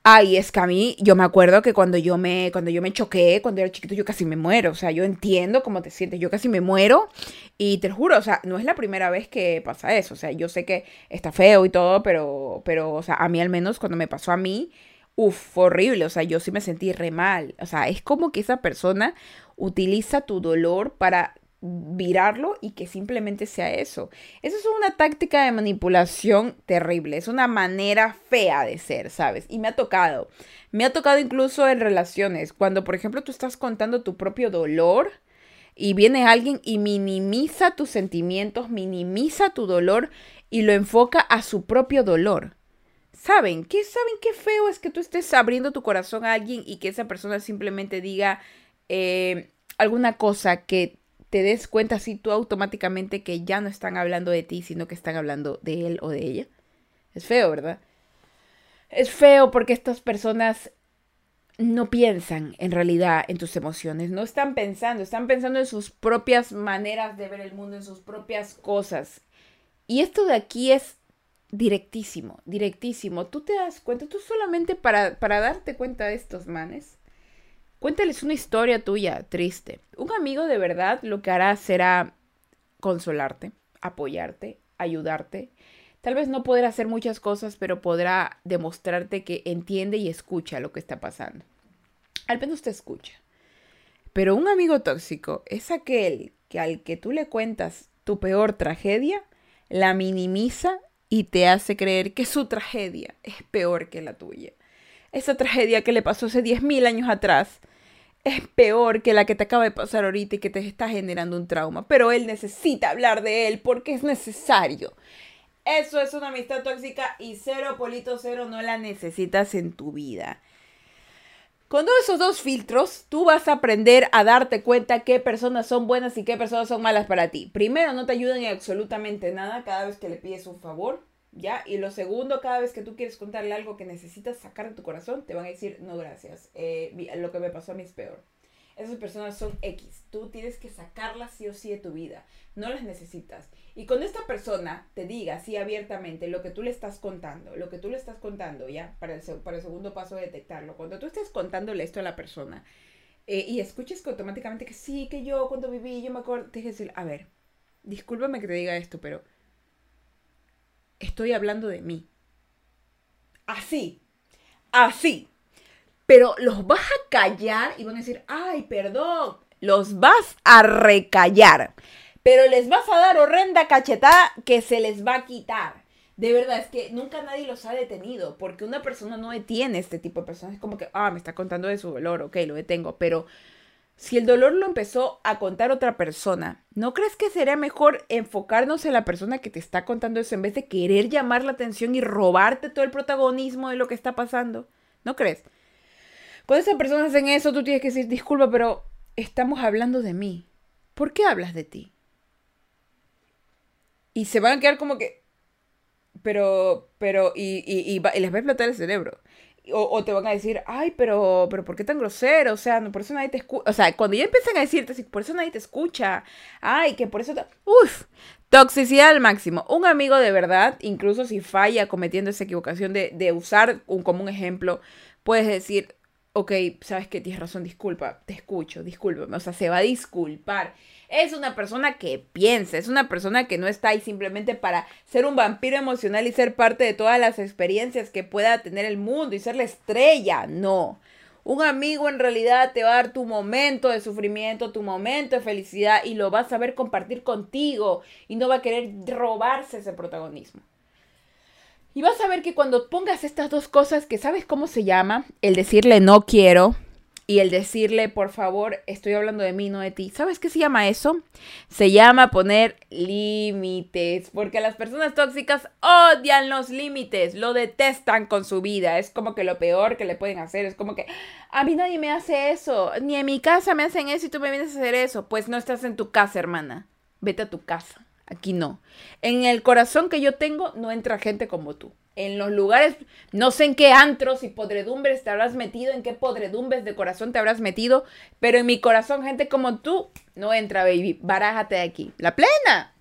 Ay, es que a mí, yo me acuerdo que cuando yo me, cuando yo me choqué, cuando era chiquito, yo casi me muero. O sea, yo entiendo cómo te sientes, yo casi me muero. Y te juro, o sea, no es la primera vez que pasa eso. O sea, yo sé que está feo y todo, pero, pero, o sea, a mí al menos cuando me pasó a mí, uff, horrible. O sea, yo sí me sentí re mal. O sea, es como que esa persona utiliza tu dolor para virarlo y que simplemente sea eso. Eso es una táctica de manipulación terrible, es una manera fea de ser, ¿sabes? Y me ha tocado, me ha tocado incluso en relaciones, cuando por ejemplo tú estás contando tu propio dolor y viene alguien y minimiza tus sentimientos, minimiza tu dolor y lo enfoca a su propio dolor. ¿Saben? ¿Qué saben qué feo es que tú estés abriendo tu corazón a alguien y que esa persona simplemente diga eh, alguna cosa que te des cuenta así tú automáticamente que ya no están hablando de ti, sino que están hablando de él o de ella? Es feo, ¿verdad? Es feo porque estas personas no piensan en realidad en tus emociones, no están pensando, están pensando en sus propias maneras de ver el mundo, en sus propias cosas. Y esto de aquí es directísimo, directísimo. Tú te das cuenta, tú solamente para, para darte cuenta de estos manes, cuéntales una historia tuya triste. Un amigo de verdad lo que hará será consolarte, apoyarte, ayudarte. Tal vez no podrá hacer muchas cosas, pero podrá demostrarte que entiende y escucha lo que está pasando. Al menos te escucha. Pero un amigo tóxico es aquel que al que tú le cuentas tu peor tragedia, la minimiza y te hace creer que su tragedia es peor que la tuya. Esa tragedia que le pasó hace 10.000 años atrás es peor que la que te acaba de pasar ahorita y que te está generando un trauma. Pero él necesita hablar de él porque es necesario. Eso es una amistad tóxica y cero polito cero no la necesitas en tu vida. Con todos esos dos filtros, tú vas a aprender a darte cuenta qué personas son buenas y qué personas son malas para ti. Primero, no te ayudan en absolutamente nada cada vez que le pides un favor, ¿ya? Y lo segundo, cada vez que tú quieres contarle algo que necesitas sacar de tu corazón, te van a decir, no, gracias, eh, lo que me pasó a mí es peor. Esas personas son X. Tú tienes que sacarlas sí o sí de tu vida. No las necesitas. Y cuando esta persona te diga así abiertamente lo que tú le estás contando, lo que tú le estás contando, ya, para el, segundo paso de detectarlo, cuando tú estés contándole esto a la persona eh, y escuches automáticamente que sí, que yo cuando viví, yo me acuerdo, te decir, a ver, discúlpame que te diga esto, pero estoy hablando de mí. Así, así. Pero los vas a callar y van a decir, ay, perdón. Los vas a recallar pero les vas a dar horrenda cachetada que se les va a quitar. De verdad, es que nunca nadie los ha detenido, porque una persona no detiene este tipo de personas. Es como que, ah, me está contando de su dolor, ok, lo detengo, pero si el dolor lo empezó a contar otra persona, ¿no crees que sería mejor enfocarnos en la persona que te está contando eso en vez de querer llamar la atención y robarte todo el protagonismo de lo que está pasando? ¿No crees? Cuando esas personas hacen eso, tú tienes que decir, disculpa, pero estamos hablando de mí. ¿Por qué hablas de ti? Y se van a quedar como que. Pero, pero, y, y, les va a explotar el cerebro. O, te van a decir, ay, pero, pero ¿por qué tan grosero? O sea, no, por eso nadie te escucha. O sea, cuando ya empiezan a decirte, por eso nadie te escucha. Ay, que por eso. Uf, toxicidad al máximo. Un amigo de verdad, incluso si falla cometiendo esa equivocación de, de usar un, como un ejemplo, puedes decir, ok, sabes que tienes razón, disculpa, te escucho, discúlpame. O sea, se va a disculpar es una persona que piensa, es una persona que no está ahí simplemente para ser un vampiro emocional y ser parte de todas las experiencias que pueda tener el mundo y ser la estrella. No. Un amigo en realidad te va a dar tu momento de sufrimiento, tu momento de felicidad y lo va a saber compartir contigo y no va a querer robarse ese protagonismo. Y vas a ver que cuando pongas estas dos cosas, que sabes cómo se llama, el decirle no quiero, y el decirle, por favor, estoy hablando de mí, no de ti. ¿Sabes qué se llama eso? Se llama poner límites, porque las personas tóxicas odian los límites, lo detestan con su vida, es como que lo peor que le pueden hacer, es como que a mí nadie me hace eso, ni en mi casa me hacen eso y tú me vienes a hacer eso. Pues no estás en tu casa, hermana, vete a tu casa, aquí no. En el corazón que yo tengo no entra gente como tú en los lugares, no sé en qué antros y podredumbres te habrás metido, en qué podredumbres de corazón te habrás metido, pero en mi corazón gente como tú no entra, baby, barájate de aquí. La plena.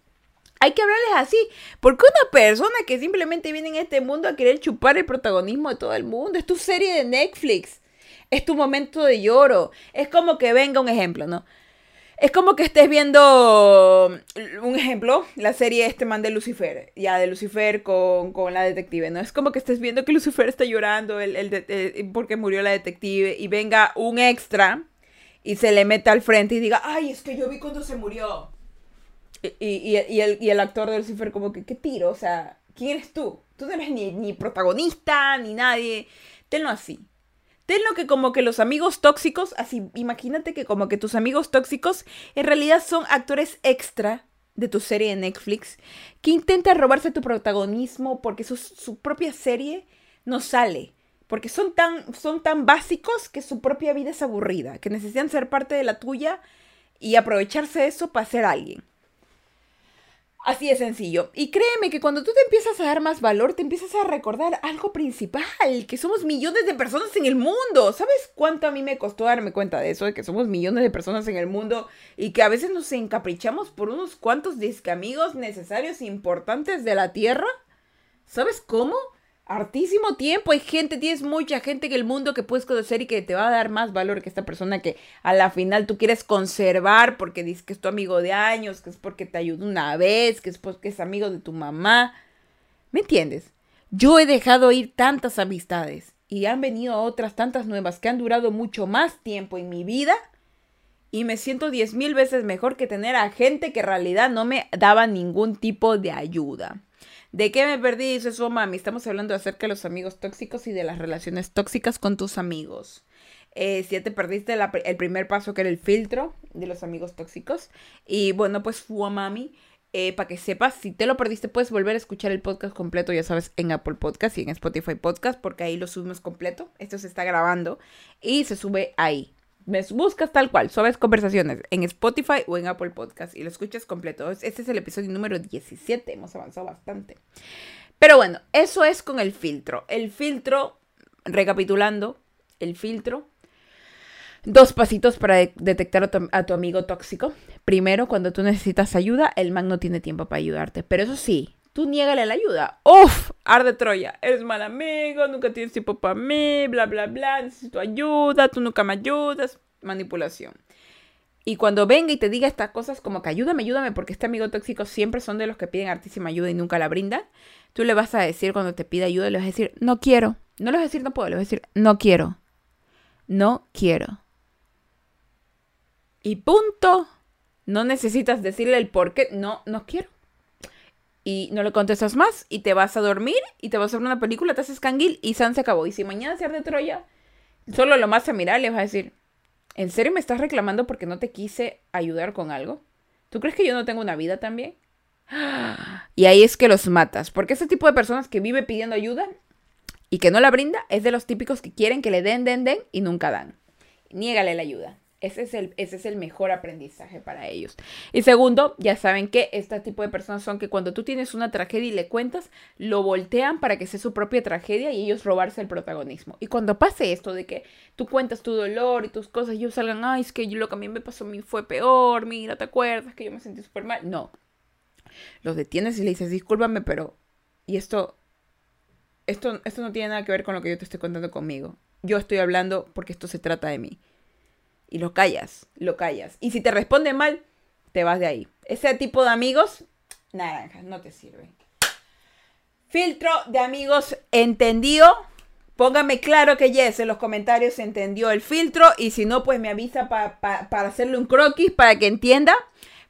Hay que hablarles así, porque una persona que simplemente viene en este mundo a querer chupar el protagonismo de todo el mundo, es tu serie de Netflix, es tu momento de lloro, es como que venga un ejemplo, ¿no? Es como que estés viendo un ejemplo, la serie este man de Lucifer, ya de Lucifer con, la detective, ¿no? Es como que estés viendo que Lucifer está llorando el, porque murió la detective y venga un extra y se le meta al frente y diga, ay, es que yo vi cuando se murió. Y, el, y el actor de Lucifer como que, ¿qué tiro? O sea, ¿quién eres tú? Tú no eres ni, ni protagonista, ni nadie. Tenlo así. Tenlo que como que los amigos tóxicos, así, imagínate que como que tus amigos tóxicos en realidad son actores extra de tu serie de Netflix que intentan robarse tu protagonismo porque su, su propia serie no sale. Porque son tan, son tan básicos que su propia vida es aburrida, que necesitan ser parte de la tuya y aprovecharse de eso para ser alguien. Así de sencillo. Y créeme que cuando tú te empiezas a dar más valor, te empiezas a recordar algo principal, que somos millones de personas en el mundo. ¿Sabes cuánto a mí me costó darme cuenta de eso, de que somos millones de personas en el mundo y que a veces nos encaprichamos por unos cuantos discamigos necesarios e importantes de la Tierra? ¿Sabes cómo? Hartísimo tiempo. Hay gente, tienes mucha gente en el mundo que puedes conocer y que te va a dar más valor que esta persona que a la final tú quieres conservar porque dices que es tu amigo de años, que es porque te ayudó una vez, que es porque es amigo de tu mamá. ¿Me entiendes? Yo he dejado ir tantas amistades y han venido otras tantas nuevas que han durado mucho más tiempo en mi vida y me siento diez mil veces mejor que tener a gente que en realidad no me daba ningún tipo de ayuda. ¿De qué me perdí? Dice su mami. Estamos hablando acerca de los amigos tóxicos y de las relaciones tóxicas con tus amigos. Eh, si ya te perdiste el primer paso que era el filtro de los amigos tóxicos. Y bueno, pues fue mami. Eh, para que sepas, si te lo perdiste, puedes volver a escuchar el podcast completo, ya sabes, en Apple Podcast y en Spotify Podcast, porque ahí lo subimos completo. Esto se está grabando y se sube ahí. Me buscas tal cual, Suaves Conversaciones, en Spotify o en Apple Podcast y lo escuchas completo. Este es el episodio número 17, hemos avanzado bastante. Pero bueno, eso es con el filtro. El filtro, recapitulando, el filtro. Dos pasitos para detectar a tu, a tu amigo tóxico. Primero, cuando tú necesitas ayuda, el man no tiene tiempo para ayudarte. Pero eso sí, tú niégale la ayuda. ¡Uf! Arde Troya. Eres mal amigo, nunca tienes tiempo para mí, bla, bla, bla. Necesito ayuda, tú nunca me ayudas. Manipulación. Y cuando venga y te diga estas cosas como que ayúdame, ayúdame, porque este amigo tóxico siempre son de los que piden hartísima ayuda y nunca la brindan, tú le vas a decir cuando te pide ayuda, le vas a decir, no quiero. No le vas a decir, no puedo, le vas a decir, no quiero. No quiero. Y punto. No necesitas decirle el por qué. No, no quiero y no le contestas más y te vas a dormir y te vas a ver una película, te haces canguil y San se acabó. Y si mañana se de Troya, solo lo más a mirar le vas a decir, ¿en serio me estás reclamando porque no te quise ayudar con algo? ¿Tú crees que yo no tengo una vida también? Y ahí es que los matas, porque ese tipo de personas que vive pidiendo ayuda y que no la brinda es de los típicos que quieren que le den, den, den y nunca dan. Niégale la ayuda. Ese es, el, ese es el mejor aprendizaje para ellos. Y segundo, ya saben que este tipo de personas son que cuando tú tienes una tragedia y le cuentas, lo voltean para que sea su propia tragedia y ellos robarse el protagonismo. Y cuando pase esto de que tú cuentas tu dolor y tus cosas y ellos salgan, ay, es que yo, lo que a mí me pasó a mí fue peor, mira, ¿te acuerdas que yo me sentí súper mal? No. Los detienes y le dices, discúlpame, pero... Y esto, esto, esto no tiene nada que ver con lo que yo te estoy contando conmigo. Yo estoy hablando porque esto se trata de mí y lo callas, lo callas. Y si te responde mal, te vas de ahí. Ese tipo de amigos, naranja, no te sirve. Filtro de amigos entendido. Póngame claro que yes en los comentarios entendió el filtro y si no, pues me avisa para hacerle un croquis para que entienda.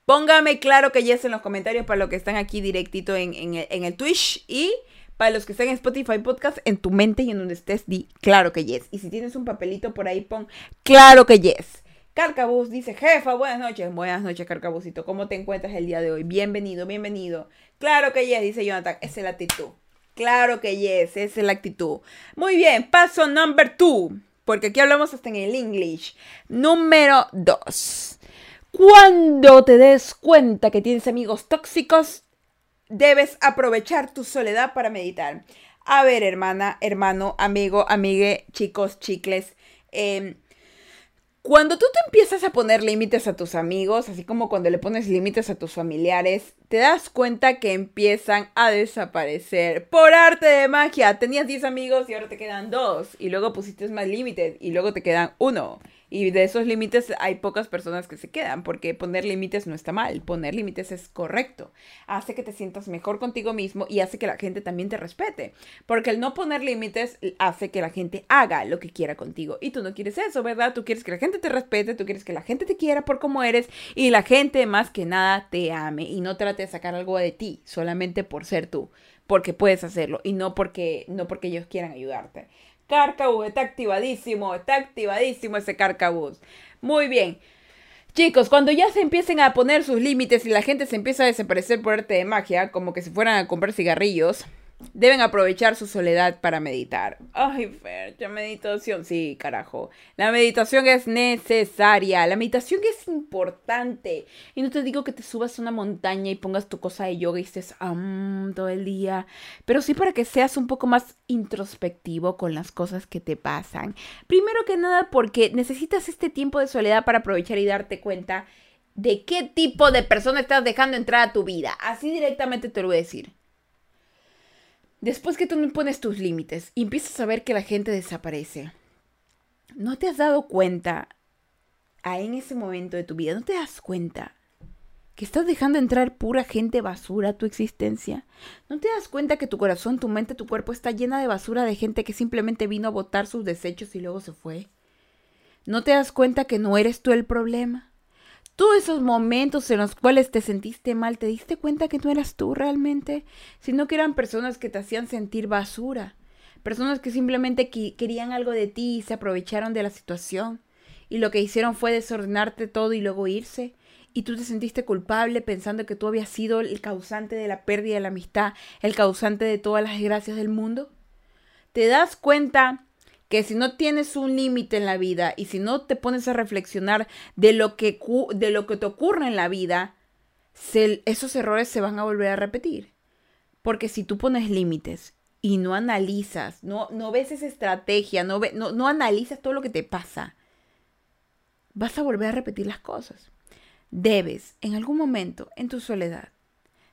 Póngame claro que yes en los comentarios para los que están aquí directito en, en el Twitch y para los que estén en Spotify Podcast, en tu mente y en donde estés, di claro que yes. Y si tienes un papelito por ahí, pon claro que yes. Carcabus dice, jefa, buenas noches. Buenas noches, Carcabusito. ¿Cómo te encuentras el día de hoy? Bienvenido, bienvenido. Claro que yes, dice Jonathan. Esa es la actitud. Claro que yes, esa es la actitud. Muy bien, paso number two. Porque aquí hablamos hasta en el English. Número dos. Cuando te des cuenta que tienes amigos tóxicos, debes aprovechar tu soledad para meditar. A ver, hermana, hermano, amigo, amigue, chicos, chicles. Em, cuando tú te empiezas a poner límites a tus amigos, así como cuando le pones límites a tus familiares, te das cuenta que empiezan a desaparecer. Por arte de magia, tenías 10 amigos y ahora te quedan 2. Y luego pusiste más límites y luego te quedan 1. Y de esos límites hay pocas personas que se quedan, porque poner límites no está mal, poner límites es correcto. Hace que te sientas mejor contigo mismo y hace que la gente también te respete. Porque el no poner límites hace que la gente haga lo que quiera contigo. Y tú no quieres eso, ¿verdad? Tú quieres que la gente te respete, tú quieres que la gente te quiera por como eres y la gente más que nada te ame y no trate de sacar algo de ti solamente por ser tú porque puedes hacerlo y no porque no porque ellos quieran ayudarte. Carcabús está activadísimo, está activadísimo ese Carcabús. Muy bien. Chicos, cuando ya se empiecen a poner sus límites y la gente se empieza a desaparecer por arte de magia, como que se fueran a comprar cigarrillos, deben aprovechar su soledad para meditar. Ay, Fercha, meditación. Sí, carajo. La meditación es necesaria. La meditación es importante. Y no te digo que te subas a una montaña y pongas tu cosa de yoga y estés todo el día. Pero sí para que seas un poco más introspectivo con las cosas que te pasan. Primero que nada porque necesitas este tiempo de soledad para aprovechar y darte cuenta de qué tipo de persona estás dejando entrar a tu vida. Así directamente te lo voy a decir. Después que tú no pones tus límites y empiezas a ver que la gente desaparece, ¿no te has dado cuenta en ese momento de tu vida? ¿No te das cuenta que estás dejando entrar pura gente basura a tu existencia? ¿No te das cuenta que tu corazón, tu mente, tu cuerpo está llena de basura de gente que simplemente vino a botar sus desechos y luego se fue? ¿No te das cuenta que no eres tú el problema? Todos esos momentos en los cuales te sentiste mal, ¿te diste cuenta que no eras tú realmente? Sino que eran personas que te hacían sentir basura. Personas que simplemente querían algo de ti y se aprovecharon de la situación. Y lo que hicieron fue desordenarte todo y luego irse. Y tú te sentiste culpable pensando que tú habías sido el causante de la pérdida de la amistad, el causante de todas las desgracias del mundo. ¿Te das cuenta que si no tienes un límite en la vida y si no te pones a reflexionar de lo que, de lo que te ocurre en la vida, esos errores se van a volver a repetir. Porque si tú pones límites y no analizas, no, no ves esa estrategia, no, no, no analizas todo lo que te pasa, vas a volver a repetir las cosas. Debes, en algún momento, en tu soledad,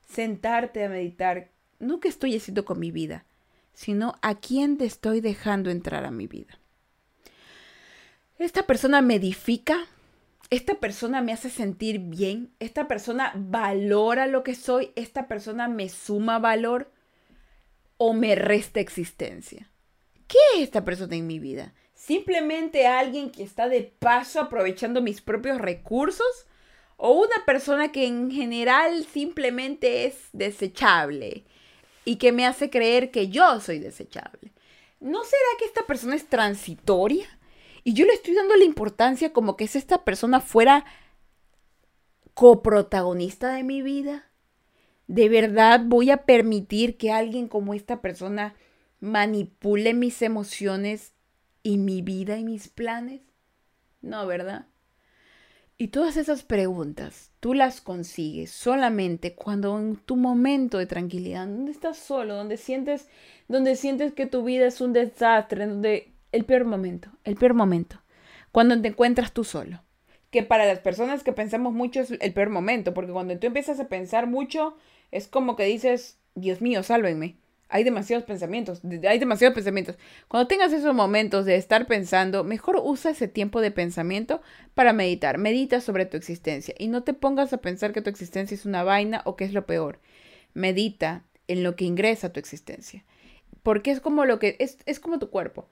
sentarte a meditar, no que estoy haciendo con mi vida, sino a quién te estoy dejando entrar a mi vida. Esta persona me edifica, esta persona me hace sentir bien, esta persona valora lo que soy, esta persona me suma valor o me resta existencia. ¿Qué es esta persona en mi vida? ¿Simplemente alguien que está de paso aprovechando mis propios recursos? ¿O una persona que en general simplemente es desechable? Y que me hace creer que yo soy desechable. ¿No será que esta persona es transitoria? Y yo le estoy dando la importancia como que si esta persona fuera coprotagonista de mi vida. ¿De verdad voy a permitir que alguien como esta persona manipule mis emociones y mi vida y mis planes? No, ¿verdad? Y todas esas preguntas tú las consigues solamente cuando en tu momento de tranquilidad, donde estás solo, donde sientes, donde sientes que tu vida es un desastre, donde el peor momento, el peor momento, cuando te encuentras tú solo. Que para las personas que pensamos mucho es el peor momento, porque cuando tú empiezas a pensar mucho, es como que dices, Dios mío, sálvenme hay demasiados pensamientos, hay demasiados pensamientos. Cuando tengas esos momentos de estar pensando, mejor usa ese tiempo de pensamiento para meditar. Medita sobre tu existencia y no te pongas a pensar que tu existencia es una vaina o que es lo peor. Medita en lo que ingresa a tu existencia. Porque es como lo que es, es como tu cuerpo.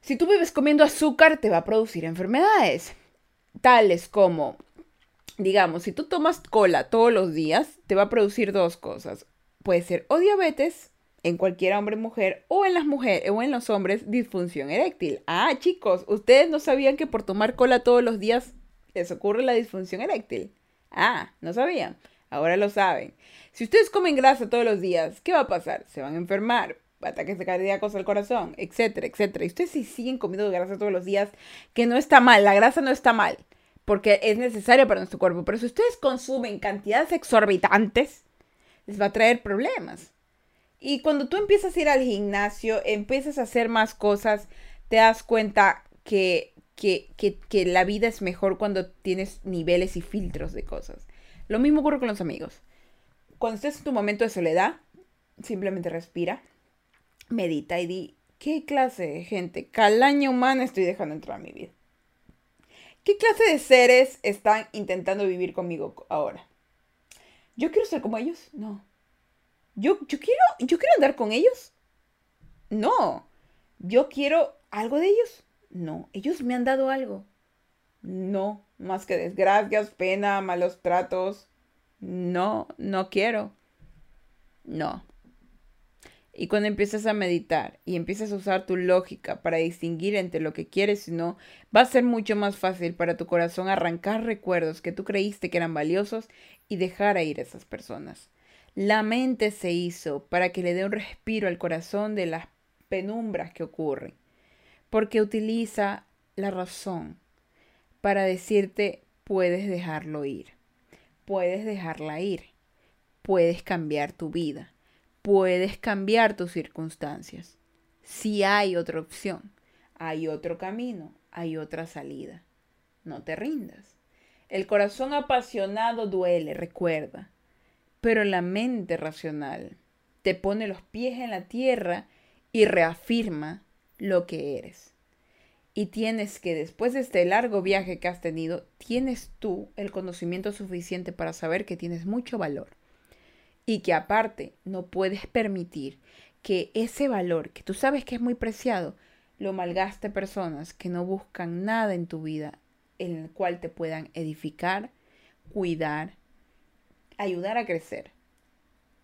Si tú vives comiendo azúcar, te va a producir enfermedades, tales como digamos, si tú tomas cola todos los días, te va a producir dos cosas. Puede ser o diabetes en cualquier hombre mujer o en las mujeres o en los hombres disfunción eréctil. Ah, chicos, ustedes no sabían que por tomar cola todos los días les ocurre la disfunción eréctil. Ah, no sabían. Ahora lo saben. Si ustedes comen grasa todos los días, ¿qué va a pasar? Se van a enfermar, ataques cardíacos al corazón, etcétera, etcétera. Y ustedes si siguen comiendo grasa todos los días, que no está mal, la grasa no está mal, porque es necesaria para nuestro cuerpo. Pero si ustedes consumen cantidades exorbitantes, les va a traer problemas. Y cuando tú empiezas a ir al gimnasio, empiezas a hacer más cosas, te das cuenta que, que, que, la vida es mejor cuando tienes niveles y filtros de cosas. Lo mismo ocurre con los amigos. Cuando estés en tu momento de soledad, simplemente respira, medita y di, ¿qué clase de gente, calaña humana estoy dejando entrar a mi vida? ¿Qué clase de seres están intentando vivir conmigo ahora? ¿Yo quiero ser como ellos? No. Yo, yo, quiero, yo quiero andar con ellos. No. Yo quiero algo de ellos. No. Ellos me han dado algo. No. Más que desgracias, pena, malos tratos. No, no quiero. No. Y cuando empiezas a meditar y empiezas a usar tu lógica para distinguir entre lo que quieres y no, va a ser mucho más fácil para tu corazón arrancar recuerdos que tú creíste que eran valiosos y dejar a ir a esas personas. La mente se hizo para que le dé un respiro al corazón de las penumbras que ocurren, porque utiliza la razón para decirte puedes dejarlo ir, puedes dejarla ir, puedes cambiar tu vida, puedes cambiar tus circunstancias. Si hay otra opción, hay otro camino, hay otra salida. No te rindas. El corazón apasionado duele, recuerda, pero la mente racional te pone los pies en la tierra y reafirma lo que eres. Y tienes que, después de este largo viaje que has tenido, tienes tú el conocimiento suficiente para saber que tienes mucho valor. Y que aparte no puedes permitir que ese valor, que tú sabes que es muy preciado, lo malgaste personas que no buscan nada en tu vida en el cual te puedan edificar, cuidar, ayudar a crecer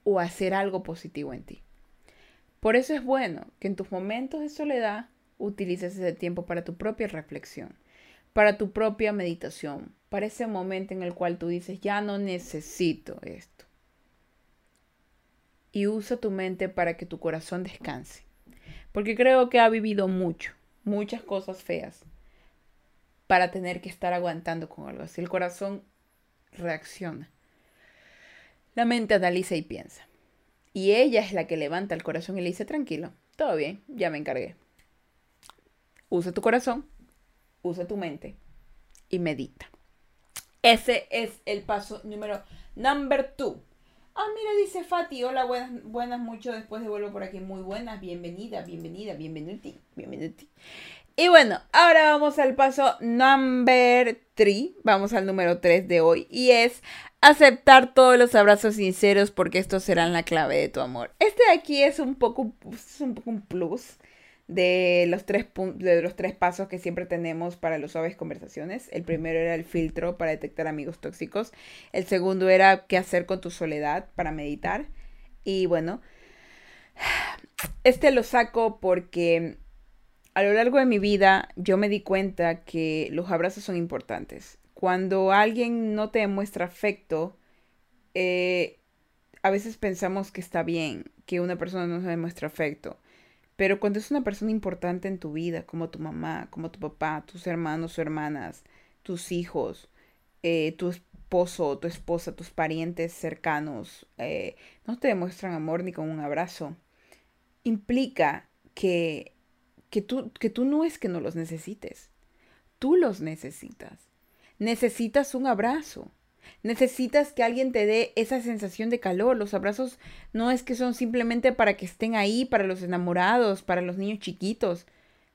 o hacer algo positivo en ti. Por eso es bueno que en tus momentos de soledad utilices ese tiempo para tu propia reflexión, para tu propia meditación, para ese momento en el cual tú dices, ya no necesito esto. Y usa tu mente para que tu corazón descanse. Porque creo que ha vivido mucho, muchas cosas feas, para tener que estar aguantando con algo así. El corazón reacciona. La mente analiza y piensa. Y ella es la que levanta el corazón y le dice, tranquilo, todo bien, ya me encargué. Usa tu corazón, usa tu mente y medita. Ese es el paso número number two. Ah, mira, dice Fati, hola, buenas, buenas, mucho después de vuelvo por aquí. Muy buenas, bienvenida, bienvenida, bienvenuti, bienvenuti. Y bueno, ahora vamos al paso number three, vamos al número 3 de hoy, y es aceptar todos los abrazos sinceros porque estos serán la clave de tu amor. Este de aquí es un poco, es un poco un plus de los, tres de los tres pasos que siempre tenemos para los suaves conversaciones. El primero era el filtro para detectar amigos tóxicos. El segundo era qué hacer con tu soledad para meditar. Y bueno, este lo saco porque a lo largo de mi vida yo me di cuenta que los abrazos son importantes. Cuando alguien no te demuestra afecto, eh, a veces pensamos que está bien que una persona no se demuestre afecto. Pero cuando es una persona importante en tu vida, como tu mamá, como tu papá, tus hermanos o hermanas, tus hijos, eh, tu esposo tu esposa, tus parientes cercanos, eh, no te demuestran amor ni con un abrazo, implica que, que, tú, que tú no es que no los necesites, tú los necesitas. Necesitas un abrazo. Necesitas que alguien te dé esa sensación de calor. Los abrazos no es que son simplemente para que estén ahí, para los enamorados, para los niños chiquitos.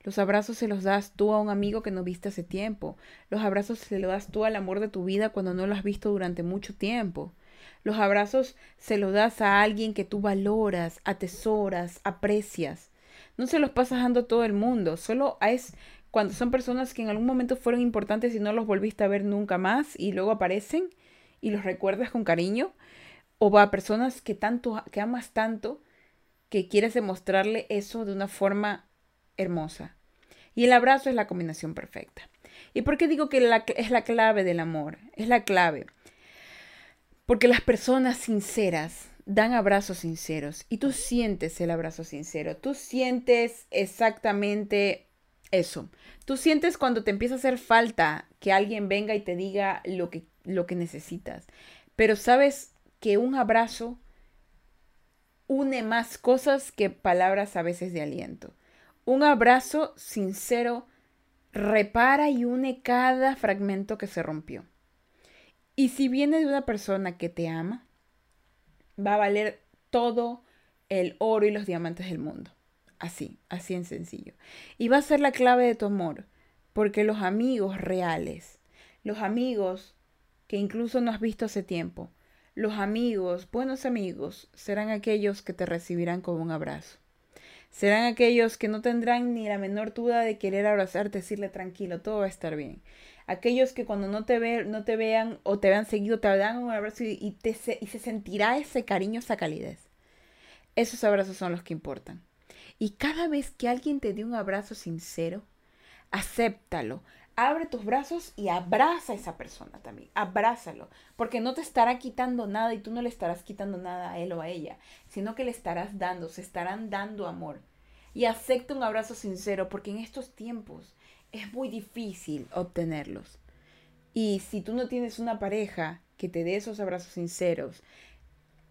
Los abrazos se los das tú a un amigo que no viste hace tiempo. Los abrazos se los das tú al amor de tu vida cuando no lo has visto durante mucho tiempo. Los abrazos se los das a alguien que tú valoras, atesoras, aprecias. No se los pasas dando a todo el mundo, solo es cuando son personas que en algún momento fueron importantes y no los volviste a ver nunca más y luego aparecen y los recuerdas con cariño, o va a personas que tanto que amas tanto que quieres demostrarle eso de una forma hermosa. Y el abrazo es la combinación perfecta. ¿Y por qué digo que es la clave del amor? Es la clave. Porque las personas sinceras dan abrazos sinceros y tú sientes el abrazo sincero. Tú sientes exactamente eso. Tú sientes cuando te empieza a hacer falta que alguien venga y te diga lo que lo que necesitas. Pero sabes que un abrazo une más cosas que palabras a veces de aliento. Un abrazo sincero repara y une cada fragmento que se rompió. Y si viene de una persona que te ama, va a valer todo el oro y los diamantes del mundo. Así, así en sencillo. Y va a ser la clave de tu amor, porque los amigos reales, los amigos que incluso no has visto hace tiempo. Los amigos, buenos amigos, serán aquellos que te recibirán con un abrazo. Serán aquellos que no tendrán ni la menor duda de querer abrazarte, decirle tranquilo, todo va a estar bien. Aquellos que cuando no te, ve, no te vean o te vean seguido te dan un abrazo y, te, y se sentirá ese cariño, esa calidez. Esos abrazos son los que importan. Y cada vez que alguien te dé un abrazo sincero, acéptalo, abre tus brazos y abraza a esa persona también. Abrázalo. Porque no te estará quitando nada y tú no le estarás quitando nada a él o a ella, sino que le estarás dando, se estarán dando amor. Y acepta un abrazo sincero porque en estos tiempos es muy difícil obtenerlos. Y si tú no tienes una pareja que te dé esos abrazos sinceros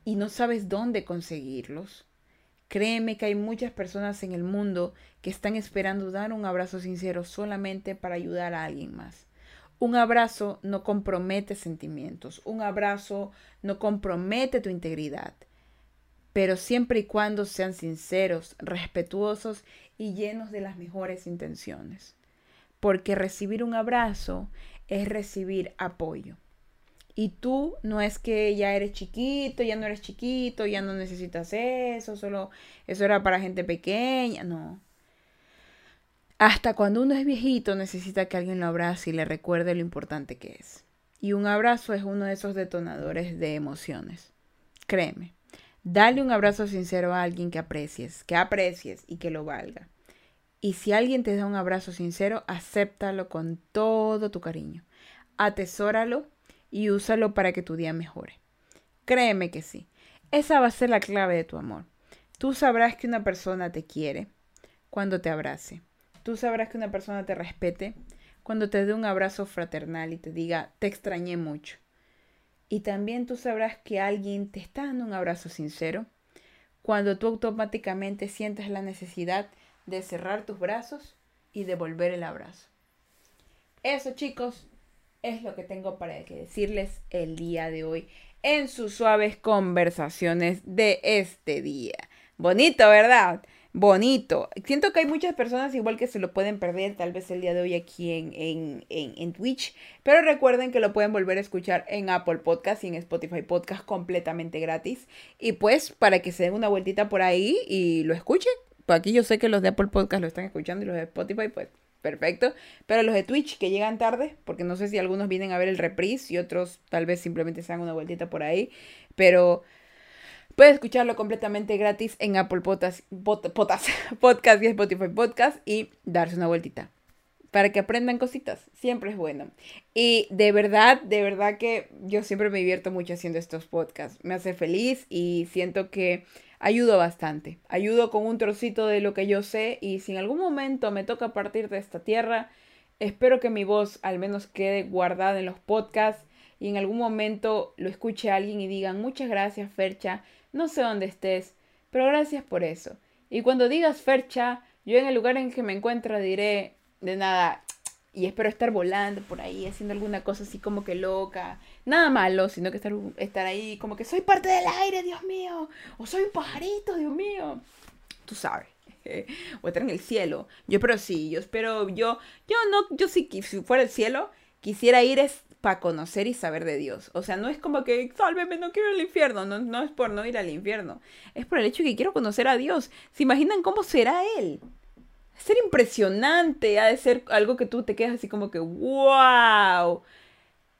y no sabes dónde conseguirlos, créeme que hay muchas personas en el mundo que están esperando dar un abrazo sincero solamente para ayudar a alguien más. Un abrazo no compromete sentimientos, un abrazo no compromete tu integridad, pero siempre y cuando sean sinceros, respetuosos y llenos de las mejores intenciones. Porque recibir un abrazo es recibir apoyo. Y tú no es que ya eres chiquito, ya no eres chiquito, ya no necesitas eso, solo eso era para gente pequeña, no. Hasta cuando uno es viejito necesita que alguien lo abrace y le recuerde lo importante que es. Y un abrazo es uno de esos detonadores de emociones. Créeme, dale un abrazo sincero a alguien que aprecies, que aprecies y que lo valga. Y si alguien te da un abrazo sincero, acéptalo con todo tu cariño. Atesóralo y úsalo para que tu día mejore. Créeme que sí. Esa va a ser la clave de tu amor. Tú sabrás que una persona te quiere cuando te abrace Tú sabrás que una persona te respete cuando te dé un abrazo fraternal y te diga, te extrañé mucho. Y también tú sabrás que alguien te está dando un abrazo sincero cuando tú automáticamente sientes la necesidad de cerrar tus brazos y devolver el abrazo. Eso chicos es lo que tengo para decirles el día de hoy en sus suaves conversaciones de este día. Bonito, ¿verdad? bonito. Siento que hay muchas personas igual que se lo pueden perder tal vez el día de hoy aquí en, en, en, Twitch, pero recuerden que lo pueden volver a escuchar en Apple Podcast y en Spotify Podcast completamente gratis. Y pues para que se den una vueltita por ahí y lo escuchen. Aquí yo sé que los de Apple Podcast lo están escuchando y los de Spotify pues perfecto. Pero los de Twitch que llegan tarde, porque no sé si algunos vienen a ver el reprise y otros tal vez simplemente se dan una vueltita por ahí, pero... Puedes escucharlo completamente gratis en Apple Potas, Podcast y Spotify Podcast y darse una vueltita. Para que aprendan cositas. Siempre es bueno. Y de verdad, de verdad que yo siempre me divierto mucho haciendo estos podcasts. Me hace feliz y siento que ayudo bastante. Ayudo con un trocito de lo que yo sé y si en algún momento me toca partir de esta tierra, espero que mi voz al menos quede guardada en los podcasts y en algún momento lo escuche alguien y digan muchas gracias Fercha no sé dónde estés, pero gracias por eso. Y cuando digas Fercha, yo en el lugar en que me encuentro diré de nada y espero estar volando por ahí, haciendo alguna cosa así como que loca. Nada malo, sino que estar, estar ahí como que soy parte del aire, Dios mío. O soy un pajarito, Dios mío. Tú sabes. o estar en el cielo. Yo pero sí, yo espero, yo, yo no, yo sí, si fuera el cielo, quisiera ir es para conocer y saber de Dios. O sea, no es como que, sálveme, no quiero ir al infierno. No, no es por no ir al infierno. Es por el hecho que quiero conocer a Dios. ¿Se imaginan cómo será Él? Ser impresionante, ha de ser algo que tú te quedas así como que, wow.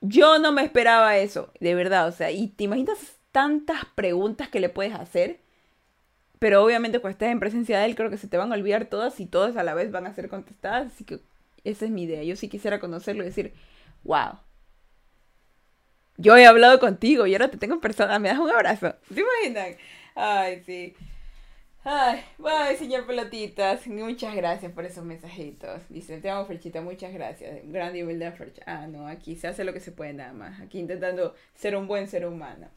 Yo no me esperaba eso, de verdad. O sea, y te imaginas tantas preguntas que le puedes hacer. Pero obviamente cuando estés en presencia de Él, creo que se te van a olvidar todas y todas a la vez van a ser contestadas. Así que esa es mi idea. Yo sí quisiera conocerlo y decir, wow, yo he hablado contigo y ahora te tengo en persona, me das un abrazo. ¿Se imaginan? Ay, sí. Ay, bye, señor Pelotitas. Muchas gracias por esos mensajitos. Dice, te amo, Ferchita, muchas gracias. Gran nivel de Fercha. Ah, no, aquí se hace lo que se puede nada más. Aquí intentando ser un buen ser humano.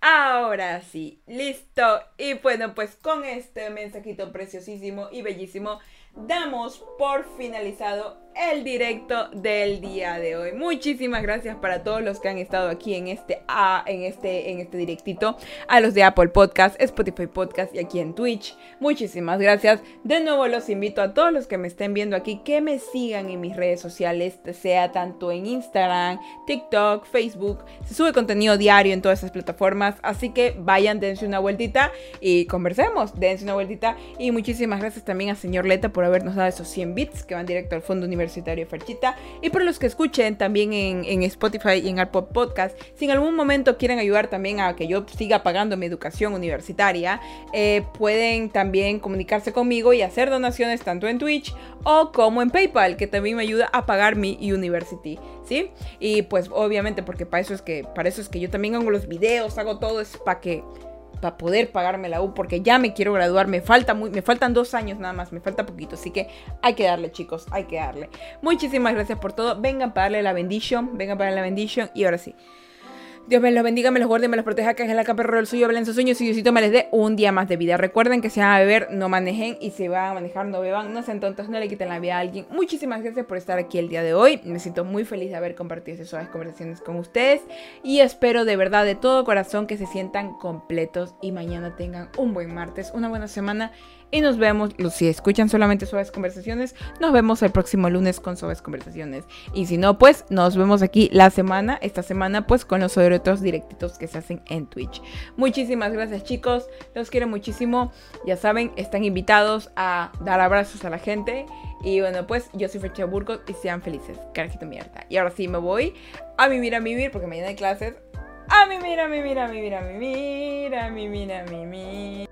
Ahora sí, listo. Y bueno, pues con este mensajito preciosísimo y bellísimo damos por finalizado el directo del día de hoy. Muchísimas gracias para todos los que han estado aquí en este ah, en este en este directito, a los de Apple Podcast, Spotify Podcast y aquí en Twitch. Muchísimas gracias. De nuevo los invito a todos los que me estén viendo aquí que me sigan en mis redes sociales, sea tanto en Instagram, TikTok, Facebook. Se sube contenido diario en todas esas plataformas, así que vayan, dense una vueltita y conversemos, dense una vueltita y muchísimas gracias también a señor Leta por habernos dado esos 100 bits que van directo al Fondo Universitario Ferchita. Y por los que escuchen también en, Spotify y en Apple Podcast, si en algún momento quieren ayudar también a que yo siga pagando mi educación universitaria, eh, pueden también comunicarse conmigo y hacer donaciones tanto en Twitch o como en PayPal, que también me ayuda a pagar mi university, ¿sí? Y pues obviamente porque para eso es que para eso es que yo también hago los videos, hago todo es para que para poder pagarme la U porque ya me quiero graduar, me falta muy, me faltan dos años nada más, me falta poquito, así que hay que darle chicos, hay que darle. Muchísimas gracias por todo, vengan para darle la bendición, vengan para darle la bendición y ahora sí. Dios me los bendiga, me los guarde, me los proteja, que es la capa del suyo, hablen sus sueños y Diosito me les dé un día más de vida. Recuerden que si van a beber, no manejen y si van a manejar, no beban, no sean tontos, no le quiten la vida a alguien. Muchísimas gracias por estar aquí el día de hoy. Me siento muy feliz de haber compartido esas suaves conversaciones con ustedes y espero de verdad, de todo corazón, que se sientan completos y mañana tengan un buen martes, una buena semana y nos vemos, si escuchan solamente suaves conversaciones, nos vemos el próximo lunes con suaves conversaciones. Y si no, pues nos vemos aquí la semana, esta semana, pues con los otros directitos que se hacen en Twitch. Muchísimas gracias chicos, los quiero muchísimo. Ya saben, están invitados a dar abrazos a la gente. Y bueno, pues yo soy Fecha Burgos y sean felices. Carajito mierda. Y ahora sí me voy a vivir a vivir porque mañana hay clases. A mira, a mira, a mira, a mira, a mira, a mí mira.